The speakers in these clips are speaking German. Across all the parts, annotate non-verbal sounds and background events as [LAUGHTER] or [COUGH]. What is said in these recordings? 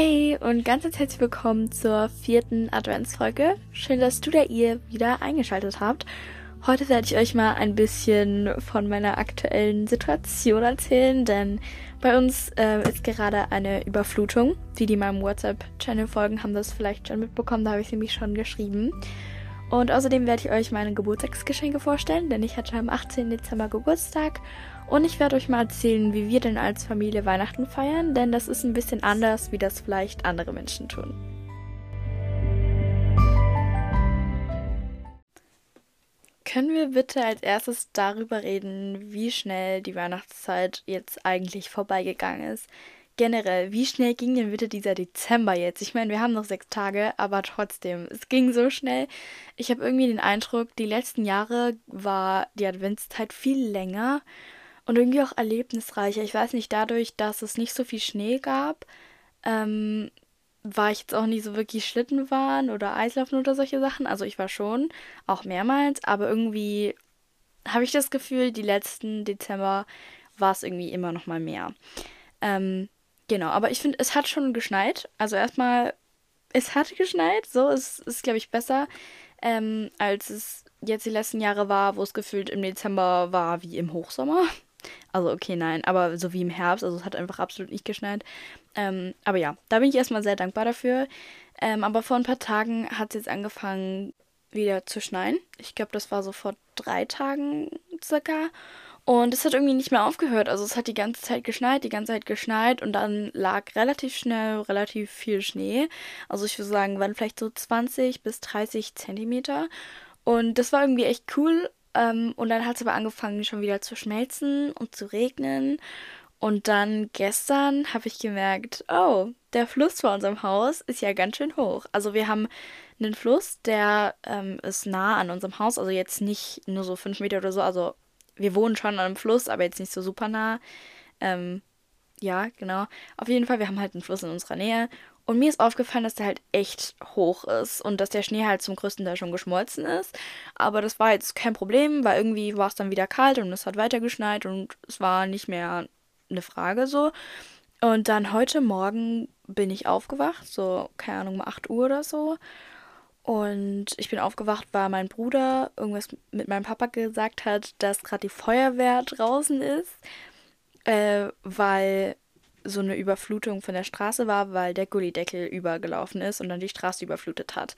Hey und ganz herzlich willkommen zur vierten Adventsfolge. Schön, dass du da ihr wieder eingeschaltet habt. Heute werde ich euch mal ein bisschen von meiner aktuellen Situation erzählen, denn bei uns äh, ist gerade eine Überflutung. Die, die meinem WhatsApp-Channel folgen, haben das vielleicht schon mitbekommen, da habe ich nämlich schon geschrieben. Und außerdem werde ich euch meine Geburtstagsgeschenke vorstellen, denn ich hatte am 18. Dezember Geburtstag und ich werde euch mal erzählen, wie wir denn als Familie Weihnachten feiern, denn das ist ein bisschen anders, wie das vielleicht andere Menschen tun. Können wir bitte als erstes darüber reden, wie schnell die Weihnachtszeit jetzt eigentlich vorbeigegangen ist? Generell, wie schnell ging denn bitte dieser Dezember jetzt? Ich meine, wir haben noch sechs Tage, aber trotzdem, es ging so schnell. Ich habe irgendwie den Eindruck, die letzten Jahre war die Adventszeit viel länger und irgendwie auch erlebnisreicher. Ich weiß nicht, dadurch, dass es nicht so viel Schnee gab, ähm, war ich jetzt auch nicht so wirklich Schlittenfahren oder Eislaufen oder solche Sachen. Also ich war schon, auch mehrmals, aber irgendwie habe ich das Gefühl, die letzten Dezember war es irgendwie immer noch mal mehr. Ähm, genau, aber ich finde, es hat schon geschneit. Also erstmal, es hat geschneit, so es ist, glaube ich, besser, ähm, als es jetzt die letzten Jahre war, wo es gefühlt im Dezember war wie im Hochsommer. Also okay, nein, aber so wie im Herbst, also es hat einfach absolut nicht geschneit. Ähm, aber ja, da bin ich erstmal sehr dankbar dafür. Ähm, aber vor ein paar Tagen hat es jetzt angefangen wieder zu schneien. Ich glaube, das war so vor drei Tagen circa. Und es hat irgendwie nicht mehr aufgehört. Also es hat die ganze Zeit geschneit, die ganze Zeit geschneit und dann lag relativ schnell relativ viel Schnee. Also ich würde sagen, waren vielleicht so 20 bis 30 Zentimeter. Und das war irgendwie echt cool. Ähm, und dann hat es aber angefangen schon wieder zu schmelzen und zu regnen. Und dann gestern habe ich gemerkt, oh, der Fluss vor unserem Haus ist ja ganz schön hoch. Also wir haben einen Fluss, der ähm, ist nah an unserem Haus, also jetzt nicht nur so fünf Meter oder so. Also wir wohnen schon an einem Fluss, aber jetzt nicht so super nah. Ähm, ja, genau. Auf jeden Fall, wir haben halt einen Fluss in unserer Nähe und mir ist aufgefallen, dass der halt echt hoch ist und dass der Schnee halt zum größten Teil schon geschmolzen ist. Aber das war jetzt kein Problem, weil irgendwie war es dann wieder kalt und es hat weiter geschneit und es war nicht mehr eine Frage so. Und dann heute Morgen bin ich aufgewacht, so, keine Ahnung, um 8 Uhr oder so. Und ich bin aufgewacht, weil mein Bruder irgendwas mit meinem Papa gesagt hat, dass gerade die Feuerwehr draußen ist, äh, weil so eine Überflutung von der Straße war, weil der Gullideckel übergelaufen ist und dann die Straße überflutet hat.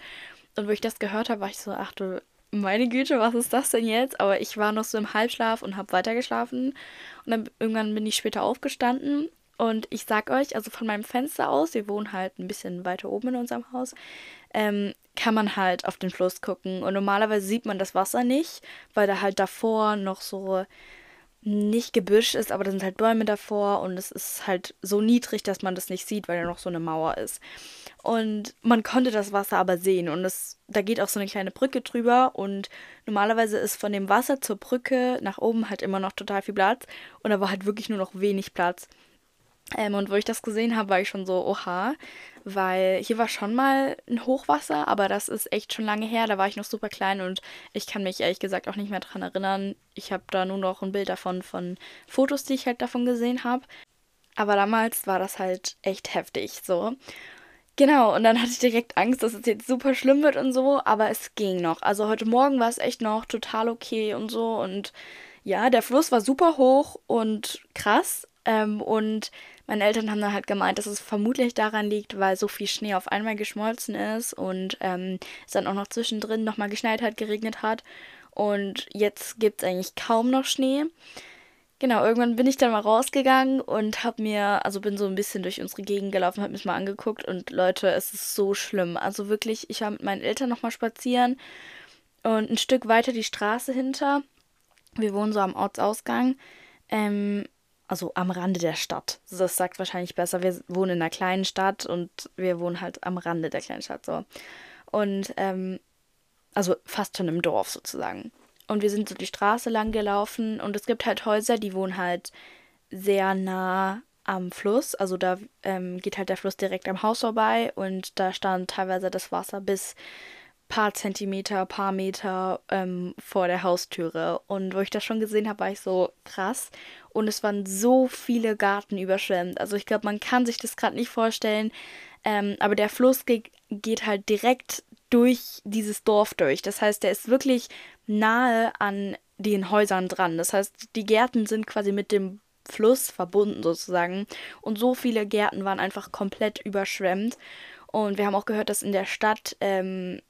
Und wo ich das gehört habe, war ich so, ach du meine Güte, was ist das denn jetzt? Aber ich war noch so im Halbschlaf und habe weitergeschlafen. Und dann irgendwann bin ich später aufgestanden. Und ich sag euch, also von meinem Fenster aus, wir wohnen halt ein bisschen weiter oben in unserem Haus, ähm, kann man halt auf den Fluss gucken. Und normalerweise sieht man das Wasser nicht, weil da halt davor noch so nicht Gebüsch ist, aber da sind halt Bäume davor und es ist halt so niedrig, dass man das nicht sieht, weil da noch so eine Mauer ist. Und man konnte das Wasser aber sehen und es, da geht auch so eine kleine Brücke drüber und normalerweise ist von dem Wasser zur Brücke nach oben halt immer noch total viel Platz und da war halt wirklich nur noch wenig Platz. Ähm, und wo ich das gesehen habe, war ich schon so, oha, weil hier war schon mal ein Hochwasser, aber das ist echt schon lange her. Da war ich noch super klein und ich kann mich ehrlich gesagt auch nicht mehr dran erinnern. Ich habe da nur noch ein Bild davon von Fotos, die ich halt davon gesehen habe. Aber damals war das halt echt heftig so. Genau, und dann [LAUGHS] hatte ich direkt Angst, dass es jetzt super schlimm wird und so, aber es ging noch. Also heute Morgen war es echt noch total okay und so. Und ja, der Fluss war super hoch und krass. Ähm, und meine Eltern haben dann halt gemeint, dass es vermutlich daran liegt, weil so viel Schnee auf einmal geschmolzen ist und ähm, es dann auch noch zwischendrin nochmal geschneit hat, geregnet hat. Und jetzt gibt es eigentlich kaum noch Schnee. Genau, irgendwann bin ich dann mal rausgegangen und habe mir, also bin so ein bisschen durch unsere Gegend gelaufen, habe mir mal angeguckt und Leute, es ist so schlimm. Also wirklich, ich war mit meinen Eltern nochmal spazieren und ein Stück weiter die Straße hinter. Wir wohnen so am Ortsausgang. Ähm, also am Rande der Stadt. Das sagt wahrscheinlich besser. Wir wohnen in einer kleinen Stadt und wir wohnen halt am Rande der kleinen Stadt so. Und ähm, also fast schon im Dorf sozusagen. Und wir sind so die Straße lang gelaufen und es gibt halt Häuser, die wohnen halt sehr nah am Fluss. Also da ähm, geht halt der Fluss direkt am Haus vorbei und da stand teilweise das Wasser bis paar Zentimeter, paar Meter ähm, vor der Haustüre. Und wo ich das schon gesehen habe, war ich so krass und es waren so viele Garten überschwemmt. Also ich glaube, man kann sich das gerade nicht vorstellen. Ähm, aber der Fluss ge geht halt direkt durch dieses Dorf durch. Das heißt, der ist wirklich nahe an den Häusern dran. Das heißt, die Gärten sind quasi mit dem Fluss verbunden sozusagen. Und so viele Gärten waren einfach komplett überschwemmt. Und wir haben auch gehört, dass in der Stadt ähm,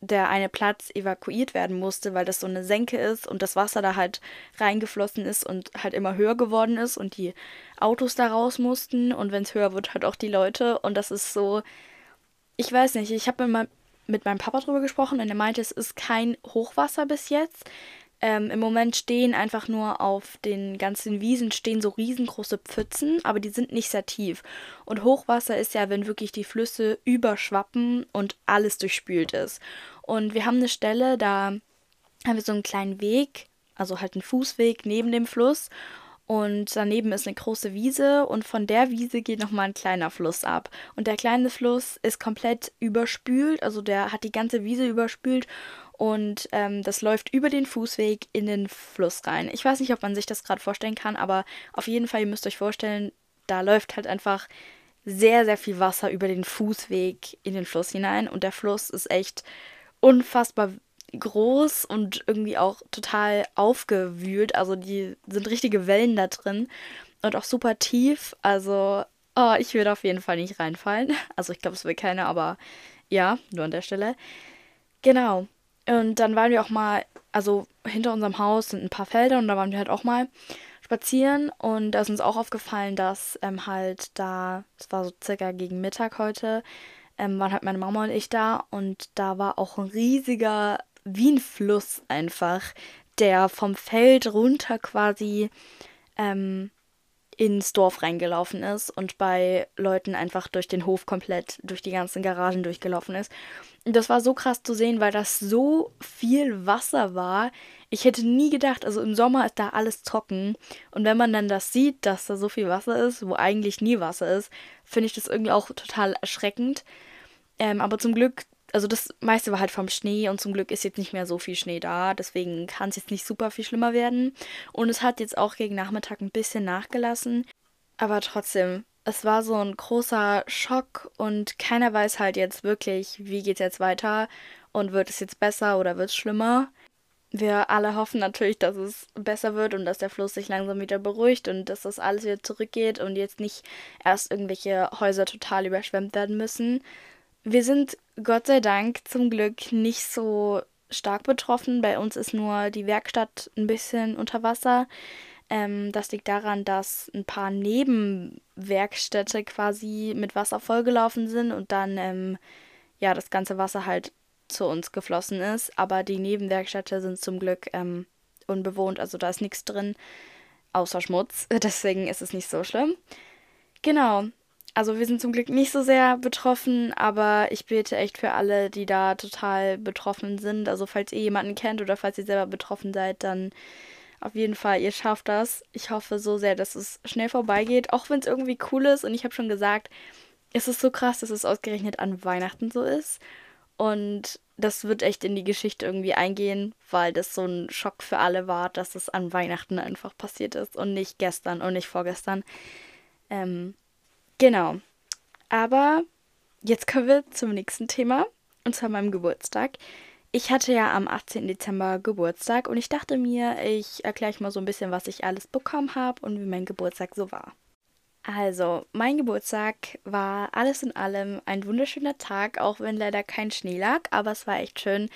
der eine Platz evakuiert werden musste, weil das so eine Senke ist und das Wasser da halt reingeflossen ist und halt immer höher geworden ist und die Autos da raus mussten. Und wenn es höher wird, halt auch die Leute. Und das ist so, ich weiß nicht, ich habe mit, mit meinem Papa drüber gesprochen und er meinte, es ist kein Hochwasser bis jetzt, ähm, Im Moment stehen einfach nur auf den ganzen Wiesen stehen so riesengroße Pfützen, aber die sind nicht sehr tief. Und Hochwasser ist ja, wenn wirklich die Flüsse überschwappen und alles durchspült ist. Und wir haben eine Stelle, da haben wir so einen kleinen Weg, also halt einen Fußweg neben dem Fluss. Und daneben ist eine große Wiese und von der Wiese geht nochmal ein kleiner Fluss ab. Und der kleine Fluss ist komplett überspült, also der hat die ganze Wiese überspült und ähm, das läuft über den Fußweg in den Fluss rein. Ich weiß nicht, ob man sich das gerade vorstellen kann, aber auf jeden Fall, ihr müsst euch vorstellen, da läuft halt einfach sehr, sehr viel Wasser über den Fußweg in den Fluss hinein. Und der Fluss ist echt unfassbar groß und irgendwie auch total aufgewühlt. Also die sind richtige Wellen da drin und auch super tief. Also, oh, ich würde auf jeden Fall nicht reinfallen. [LAUGHS] Also ich glaube, es will keiner, aber ja, nur an der Stelle. Genau. Und dann waren wir auch mal, also hinter unserem Haus sind ein paar Felder und da waren wir halt auch mal spazieren. Und da ist uns auch aufgefallen, dass ähm, halt da, es war so circa gegen Mittag heute, ähm, waren halt meine Mama und ich da. Und da war auch ein riesiger, wie ein Fluss einfach, der vom Feld runter quasi ähm, ins Dorf reingelaufen ist und bei Leuten einfach durch den Hof komplett, durch die ganzen Garagen durchgelaufen ist. Und das war so krass zu sehen, weil das so viel Wasser war. Ich hätte nie gedacht, also im Sommer ist da alles trocken. Und wenn man dann das sieht, dass da so viel Wasser ist, wo eigentlich nie Wasser ist, finde ich das irgendwie auch total erschreckend. Ähm, aber zum Glück also das meiste war halt vom Schnee und zum Glück ist jetzt nicht mehr so viel Schnee da. Deswegen kann es jetzt nicht super viel schlimmer werden. Und es hat jetzt auch gegen Nachmittag ein bisschen nachgelassen. Aber trotzdem, es war so ein großer Schock und keiner weiß halt jetzt wirklich, wie geht es jetzt weiter und wird es jetzt besser oder wird es schlimmer. Wir alle hoffen natürlich, dass es besser wird und dass der Fluss sich langsam wieder beruhigt und dass das alles wieder zurückgeht und jetzt nicht erst irgendwelche Häuser total überschwemmt werden müssen. Wir sind Gott sei Dank zum Glück nicht so stark betroffen. Bei uns ist nur die Werkstatt ein bisschen unter Wasser. Ähm, das liegt daran, dass ein paar Nebenwerkstätte quasi mit Wasser vollgelaufen sind und dann ähm, ja das ganze Wasser halt zu uns geflossen ist. Aber die Nebenwerkstätte sind zum Glück ähm, unbewohnt, also da ist nichts drin außer Schmutz. [LAUGHS] Deswegen ist es nicht so schlimm. Genau, also wir sind zum Glück nicht so sehr betroffen, aber ich bete echt für alle, die da total betroffen sind. Also falls ihr jemanden kennt oder falls ihr selber betroffen seid, dann auf jeden Fall, ihr schafft das. Ich hoffe so sehr, dass es schnell vorbeigeht, auch wenn es irgendwie cool ist. Und ich habe schon gesagt, es ist so krass, dass es ausgerechnet an Weihnachten so ist. Und das wird echt in die Geschichte irgendwie eingehen, weil das so ein Schock für alle war, dass es an Weihnachten einfach passiert ist und nicht gestern und nicht vorgestern. Ähm, Genau. Aber jetzt kommen wir zum nächsten Thema, und zwar meinem Geburtstag. Ich hatte ja am 18. Dezember Geburtstag und ich dachte mir, ich erkläre euch mal so ein bisschen, was ich alles bekommen habe und wie mein Geburtstag so war. Also, mein Geburtstag war alles in allem ein wunderschöner Tag, auch wenn leider kein Schnee lag, aber es war echt schön.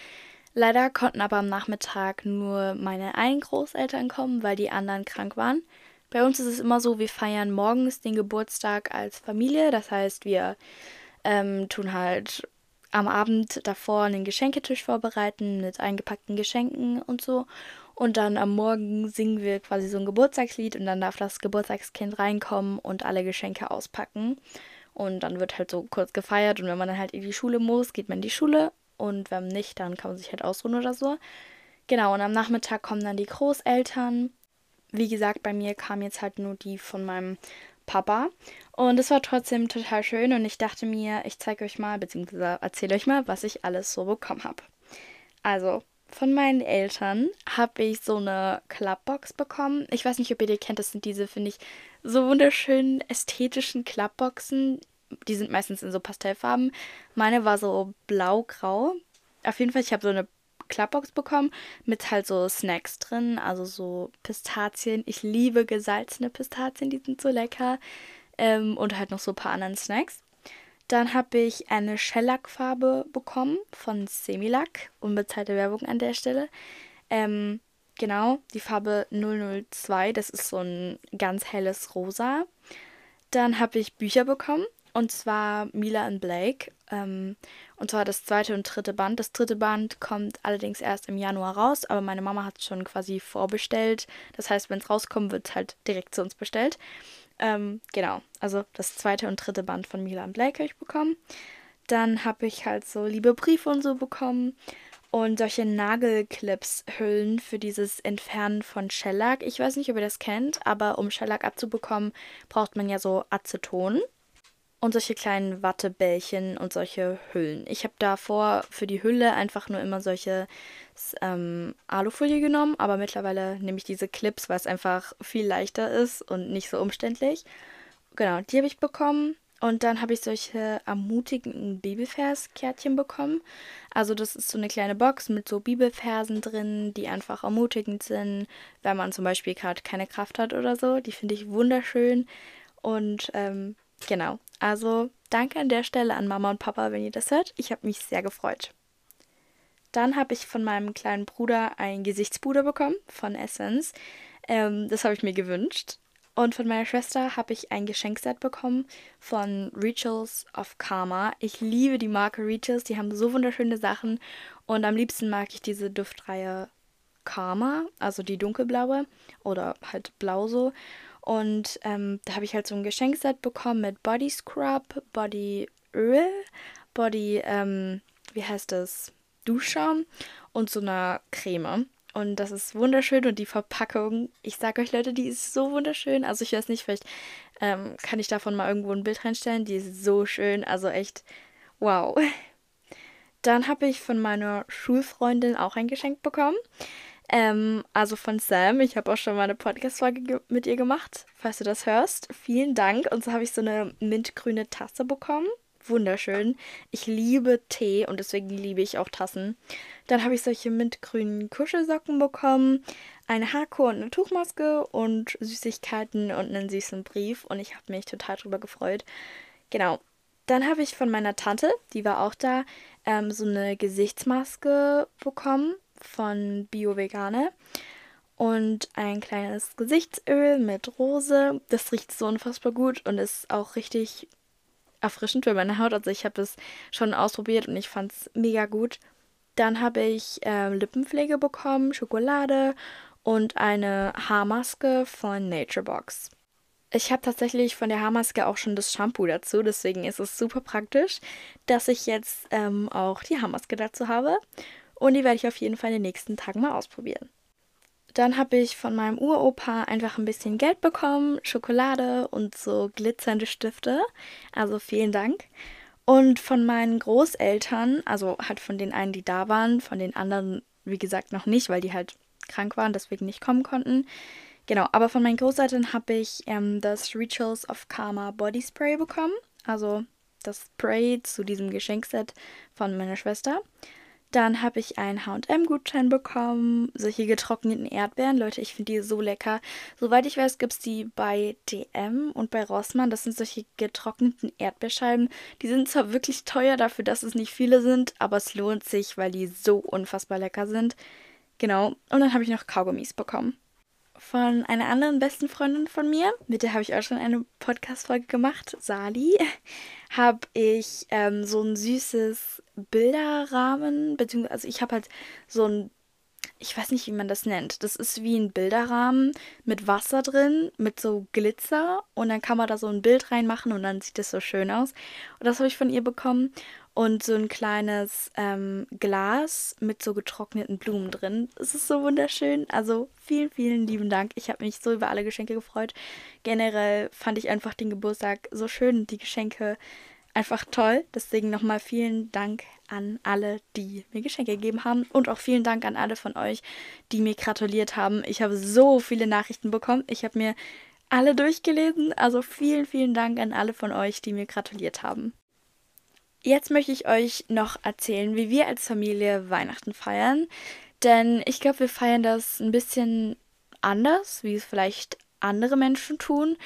Leider konnten aber am Nachmittag nur meine einen Großeltern kommen, weil die anderen krank waren. Bei uns ist es immer so, wir feiern morgens den Geburtstag als Familie. Das heißt, wir ähm, tun halt am Abend davor einen Geschenketisch vorbereiten mit eingepackten Geschenken und so. Und dann am Morgen singen wir quasi so ein Geburtstagslied und dann darf das Geburtstagskind reinkommen und alle Geschenke auspacken. Und dann wird halt so kurz gefeiert und wenn man dann halt in die Schule muss, geht man in die Schule und wenn nicht, dann kann man sich halt ausruhen oder so. Genau, und am Nachmittag kommen dann die Großeltern wie gesagt, bei mir kam jetzt halt nur die von meinem Papa. Und es war trotzdem total schön und ich dachte mir, ich zeige euch mal, beziehungsweise erzähle euch mal, was ich alles so bekommen habe. Also, von meinen Eltern habe ich so eine Clubbox bekommen. Ich weiß nicht, ob ihr die kennt, das sind diese, finde ich, so wunderschönen ästhetischen Clubboxen. die sind meistens in so Pastellfarben. Meine war so blau-grau. Auf jeden Fall, ich habe so eine Klappbox bekommen mit halt so Snacks drin, also so Pistazien. Ich liebe gesalzene Pistazien, die sind so lecker. Ähm, und halt noch so ein paar anderen Snacks. Dann habe ich eine Shellac-Farbe bekommen von Semilac. Unbezahlte Werbung an der Stelle. Ähm, genau, die Farbe 002. Das ist so ein ganz helles Rosa. Dann habe ich Bücher bekommen. Und zwar Mila und Blake. Ähm, und zwar das zweite und dritte Band. Das dritte Band kommt allerdings erst im Januar raus, aber meine Mama hat es schon quasi vorbestellt. Das heißt, wenn es rauskommt, wird es halt direkt zu uns bestellt. Ähm, genau, also das zweite und dritte Band von Mila und Blake habe ich bekommen. Dann habe ich halt so liebe Briefe und so bekommen und solche Nagelclips-Hüllen für dieses Entfernen von Shellac. Ich weiß nicht, ob ihr das kennt, aber um Shellac abzubekommen, braucht man ja so Aceton und solche kleinen Wattebällchen und solche Hüllen. Ich habe davor für die Hülle einfach nur immer solche ähm, Alufolie genommen, aber mittlerweile nehme ich diese Clips, weil es einfach viel leichter ist und nicht so umständlich. Genau, die habe ich bekommen. Und dann habe ich solche ermutigenden Bibelverskärtchen bekommen. Also das ist so eine kleine Box mit so Bibelversen drin, die einfach ermutigend sind, wenn man zum Beispiel gerade keine Kraft hat oder so. Die finde ich wunderschön. Und ähm, genau, also danke an der Stelle an Mama und Papa, wenn ihr das hört. Ich habe mich sehr gefreut. Dann habe ich von meinem kleinen Bruder ein Gesichtspuder bekommen von Essence. Ähm, das habe ich mir gewünscht. Und von meiner Schwester habe ich ein Geschenkset bekommen von Rituals of Karma. Ich liebe die Marke Rituals, die haben so wunderschöne Sachen. Und am liebsten mag ich diese Duftreihe Karma, also die dunkelblaue oder halt blau so. Und ähm, da habe ich halt so ein Geschenkset bekommen mit Body Scrub, Body Öl, Body, ähm, wie heißt das? Duschschaum und so einer Creme. Und das ist wunderschön und die Verpackung, ich sage euch Leute, die ist so wunderschön. Also ich weiß nicht, vielleicht ähm, kann ich davon mal irgendwo ein Bild reinstellen. Die ist so schön, also echt wow. Dann habe ich von meiner Schulfreundin auch ein Geschenk bekommen. Ähm, also von Sam. Ich habe auch schon mal eine Podcast-Folge mit ihr gemacht, falls du das hörst. Vielen Dank. Und so habe ich so eine mintgrüne Tasse bekommen wunderschön. Ich liebe Tee und deswegen liebe ich auch Tassen. Dann habe ich solche mintgrünen Kuschelsocken bekommen, eine Haarkur und eine Tuchmaske und Süßigkeiten und einen süßen Brief und ich habe mich total drüber gefreut. Genau. Dann habe ich von meiner Tante, die war auch da, ähm, so eine Gesichtsmaske bekommen von Bio Vegane und ein kleines Gesichtsöl mit Rose. Das riecht so unfassbar gut und ist auch richtig erfrischend für meine Haut. Also ich habe das schon ausprobiert und ich fand es mega gut. Dann habe ich äh, Lippenpflege bekommen, Schokolade und eine Haarmaske von Naturebox. Ich habe tatsächlich von der Haarmaske auch schon das Shampoo dazu, deswegen ist es super praktisch, dass ich jetzt ähm, auch die Haarmaske dazu habe. Und die werde ich auf jeden Fall in den nächsten Tagen mal ausprobieren. Dann habe ich von meinem Uropa einfach ein bisschen Geld bekommen, Schokolade und so glitzernde Stifte. Also vielen Dank. Und von meinen Großeltern, also halt von den einen, die da waren, von den anderen, wie gesagt, noch nicht, weil die halt krank waren, deswegen nicht kommen konnten. Genau, aber von meinen Großeltern habe ich ähm, das Rituals of Karma Body Spray bekommen. Also das Spray zu diesem Geschenkset von meiner Schwester. Dann habe ich einen HM-Gutschein bekommen. Solche getrockneten Erdbeeren. Leute, ich finde die so lecker. Soweit ich weiß, gibt es die bei DM und bei Rossmann. Das sind solche getrockneten Erdbeerscheiben. Die sind zwar wirklich teuer dafür, dass es nicht viele sind, aber es lohnt sich, weil die so unfassbar lecker sind. Genau. Und dann habe ich noch Kaugummis bekommen. Von einer anderen besten Freundin von mir, mit der habe ich auch schon eine Podcast-Folge gemacht, Sali, habe ich ähm, so ein süßes Bilderrahmen, beziehungsweise also ich habe halt so ein, ich weiß nicht, wie man das nennt. Das ist wie ein Bilderrahmen mit Wasser drin, mit so Glitzer und dann kann man da so ein Bild reinmachen und dann sieht das so schön aus. Und das habe ich von ihr bekommen und so ein kleines ähm, Glas mit so getrockneten Blumen drin. Es ist so wunderschön. Also vielen, vielen lieben Dank. Ich habe mich so über alle Geschenke gefreut. Generell fand ich einfach den Geburtstag so schön, die Geschenke einfach toll. Deswegen nochmal vielen Dank an alle, die mir Geschenke gegeben haben. Und auch vielen Dank an alle von euch, die mir gratuliert haben. Ich habe so viele Nachrichten bekommen. Ich habe mir alle durchgelesen. Also vielen, vielen Dank an alle von euch, die mir gratuliert haben. Jetzt möchte ich euch noch erzählen, wie wir als Familie Weihnachten feiern. Denn ich glaube, wir feiern das ein bisschen anders, wie es vielleicht andere Menschen tun.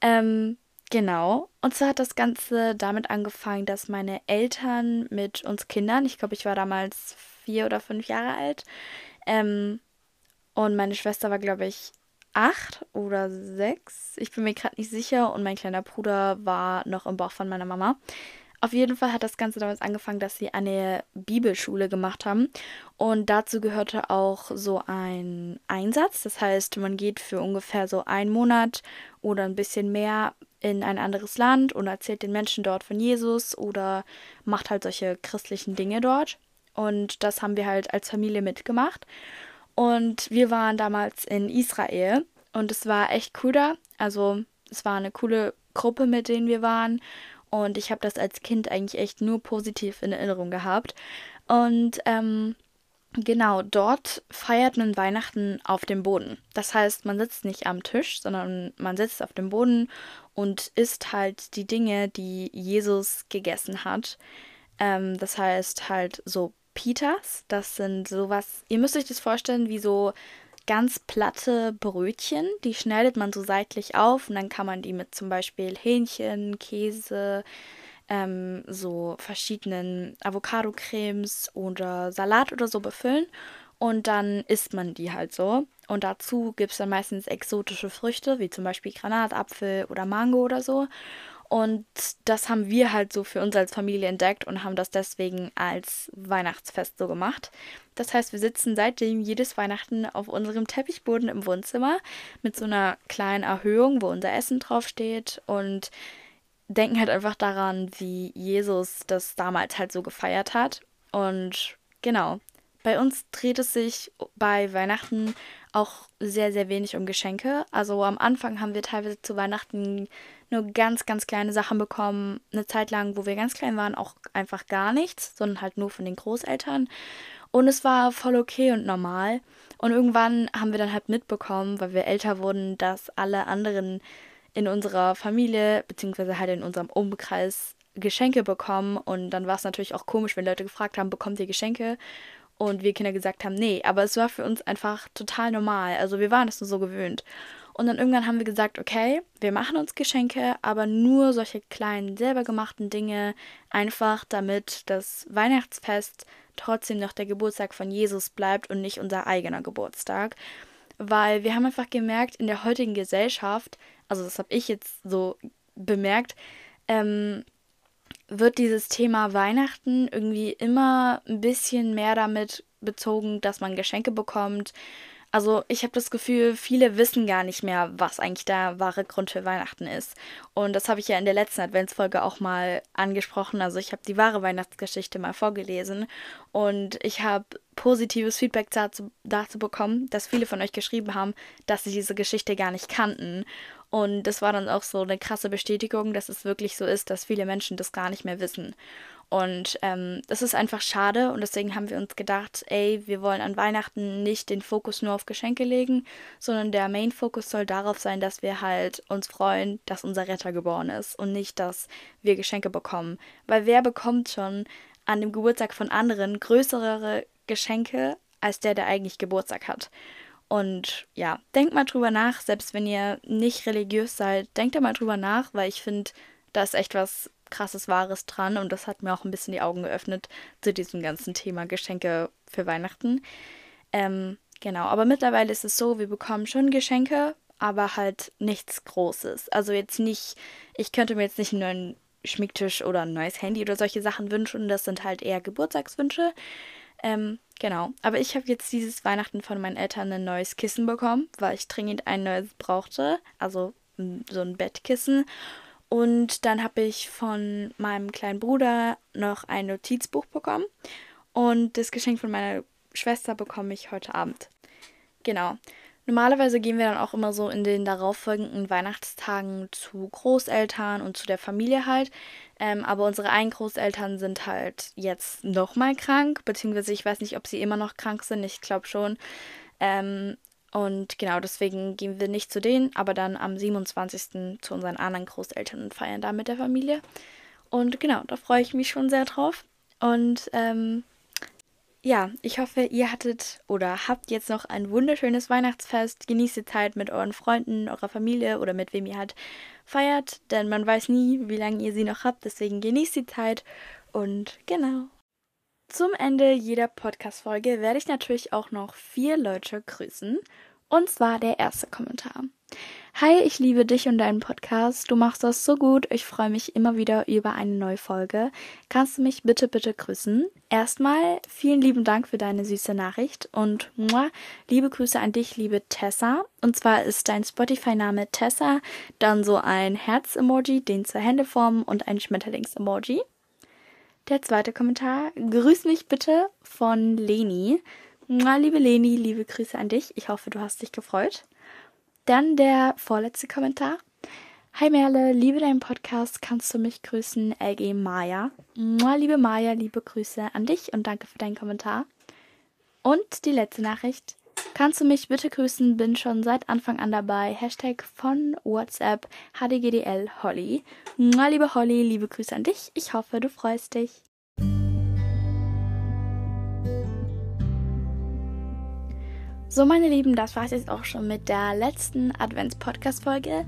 Ähm, genau. Und zwar hat das Ganze damit angefangen, dass meine Eltern mit uns Kindern, ich glaube, ich war damals vier oder fünf Jahre alt, ähm, und meine Schwester war, glaube ich, acht oder sechs. Ich bin mir gerade nicht sicher. Und mein kleiner Bruder war noch im Bauch von meiner Mama. Auf jeden Fall hat das Ganze damals angefangen, dass sie eine Bibelschule gemacht haben. Und dazu gehörte auch so ein Einsatz. Das heißt, man geht für ungefähr so einen Monat oder ein bisschen mehr in ein anderes Land und erzählt den Menschen dort von Jesus oder macht halt solche christlichen Dinge dort. Und das haben wir halt als Familie mitgemacht. Und wir waren damals in Israel und es war echt cool da. Also es war eine coole Gruppe, mit denen wir waren. Und ich habe das als Kind eigentlich echt nur positiv in Erinnerung gehabt. Und ähm, genau, dort feiert man Weihnachten auf dem Boden. Das heißt, man sitzt nicht am Tisch, sondern man sitzt auf dem Boden und isst halt die Dinge, die Jesus gegessen hat. Ähm, das heißt halt so Pitas. Das sind sowas, ihr müsst euch das vorstellen wie so ganz platte Brötchen. Die schneidet man so seitlich auf und dann kann man die mit zum Beispiel Hähnchen, Käse, ähm, so verschiedenen Avocado-Cremes oder Salat oder so befüllen. Und dann isst man die halt so. Und dazu gibt es dann meistens exotische Früchte, wie zum Beispiel Granatapfel oder Mango oder so. Und das haben wir halt so für uns als Familie entdeckt und haben das deswegen als Weihnachtsfest so gemacht. Das heißt, wir sitzen seitdem jedes Weihnachten auf unserem Teppichboden im Wohnzimmer mit so einer kleinen Erhöhung, wo unser Essen draufsteht und denken halt einfach daran, wie Jesus das damals halt so gefeiert hat. Und genau, bei uns dreht es sich bei Weihnachten auch sehr, sehr wenig um Geschenke. Also am Anfang haben wir teilweise zu Weihnachten nur ganz, ganz kleine Sachen bekommen. Eine Zeit lang, wo wir ganz klein waren, auch einfach gar nichts, sondern halt nur von den Großeltern. Und es war voll okay und normal. Und irgendwann haben wir dann halt mitbekommen, weil wir älter wurden, dass alle anderen in unserer Familie, beziehungsweise halt in unserem Umkreis, Geschenke bekommen. Und dann war es natürlich auch komisch, wenn Leute gefragt haben, bekommt ihr Geschenke? Und wir Kinder gesagt haben, nee. Aber es war für uns einfach total normal. Also wir waren es nur so gewöhnt. Und dann irgendwann haben wir gesagt, okay, wir machen uns Geschenke, aber nur solche kleinen, selber gemachten Dinge, einfach damit das Weihnachtsfest trotzdem noch der Geburtstag von Jesus bleibt und nicht unser eigener Geburtstag. Weil wir haben einfach gemerkt, in der heutigen Gesellschaft, also das habe ich jetzt so bemerkt, ähm, wird dieses Thema Weihnachten irgendwie immer ein bisschen mehr damit bezogen, dass man Geschenke bekommt also ich habe das Gefühl, viele wissen gar nicht mehr, was eigentlich der wahre Grund für Weihnachten ist. Und das habe ich ja in der letzten Adventsfolge auch mal angesprochen. Also ich habe die wahre Weihnachtsgeschichte mal vorgelesen und ich habe positives Feedback dazu, dazu bekommen, dass viele von euch geschrieben haben, dass sie diese Geschichte gar nicht kannten. Und das war dann auch so eine krasse Bestätigung, dass es wirklich so ist, dass viele Menschen das gar nicht mehr wissen. Und ähm, das ist einfach schade und deswegen haben wir uns gedacht, ey, wir wollen an Weihnachten nicht den Fokus nur auf Geschenke legen, sondern der Main-Fokus soll darauf sein, dass wir halt uns freuen, dass unser Retter geboren ist und nicht, dass wir Geschenke bekommen. Weil wer bekommt schon an dem Geburtstag von anderen größere Geschenke als der, der eigentlich Geburtstag hat? Und ja, denkt mal drüber nach, selbst wenn ihr nicht religiös seid, denkt da mal drüber nach, weil ich finde, da ist echt was krasses Wahres dran und das hat mir auch ein bisschen die Augen geöffnet zu diesem ganzen Thema Geschenke für Weihnachten. Ähm, genau, aber mittlerweile ist es so, wir bekommen schon Geschenke, aber halt nichts Großes. Also jetzt nicht, ich könnte mir jetzt nicht einen neuen Schminktisch oder ein neues Handy oder solche Sachen wünschen. Das sind halt eher Geburtstagswünsche. Ähm, genau. Aber ich habe jetzt dieses Weihnachten von meinen Eltern ein neues Kissen bekommen, weil ich dringend ein neues brauchte. Also so ein Bettkissen. Und dann habe ich von meinem kleinen Bruder noch ein Notizbuch bekommen. Und das Geschenk von meiner Schwester bekomme ich heute Abend. Genau. Normalerweise gehen wir dann auch immer so in den darauffolgenden Weihnachtstagen zu Großeltern und zu der Familie halt. Ähm, aber unsere einen Großeltern sind halt jetzt nochmal krank, beziehungsweise ich weiß nicht, ob sie immer noch krank sind. Ich glaube schon. Ähm, Und genau deswegen gehen wir nicht zu denen, aber dann am 27. zu unseren anderen Großeltern und feiern da mit der Familie. Und genau, da freue ich mich schon sehr drauf. Und ähm, ja, ich hoffe, ihr hattet oder habt jetzt noch ein wunderschönes Weihnachtsfest. Genießt die Zeit mit euren Freunden, eurer Familie oder mit wem ihr halt feiert, denn man weiß nie, wie lange ihr sie noch habt. Deswegen genießt die Zeit und genau. Zum Ende jeder Podcast-Folge werde ich natürlich auch noch vier Leute grüßen. Und zwar der erste Kommentar. Hi, ich liebe dich und deinen Podcast. Du machst das so gut. Ich freue mich immer wieder über eine neue Folge. Kannst du mich bitte, bitte grüßen? Erstmal vielen lieben Dank für deine süße Nachricht und muah, liebe Grüße an dich, liebe Tessa. Und zwar ist dein Spotify-Name Tessa, dann so ein Herz-Emoji, den zur Händeform und ein Schmetterlings-Emoji. Der zweite Kommentar. Grüß mich bitte von Leni. Muah, liebe Leni, liebe Grüße an dich. Ich hoffe, du hast dich gefreut. Dann der vorletzte Kommentar. Hi Merle, liebe deinen Podcast, kannst du mich grüßen, LG Maya. Mua, liebe Maya, liebe Grüße an dich und danke für deinen Kommentar. Und die letzte Nachricht. Kannst du mich bitte grüßen, bin schon seit Anfang an dabei. Hashtag von WhatsApp HDGDL Holly. Mua, liebe Holly, liebe Grüße an dich. Ich hoffe, du freust dich. So, meine Lieben, das war es jetzt auch schon mit der letzten Advents-Podcast-Folge.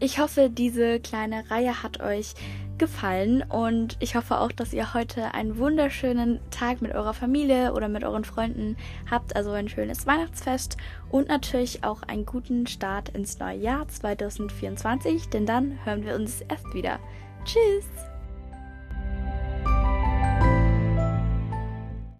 Ich hoffe, diese kleine Reihe hat euch gefallen und ich hoffe auch, dass ihr heute einen wunderschönen Tag mit eurer Familie oder mit euren Freunden habt, also ein schönes Weihnachtsfest und natürlich auch einen guten Start ins neue Jahr 2024, denn dann hören wir uns erst wieder. Tschüss!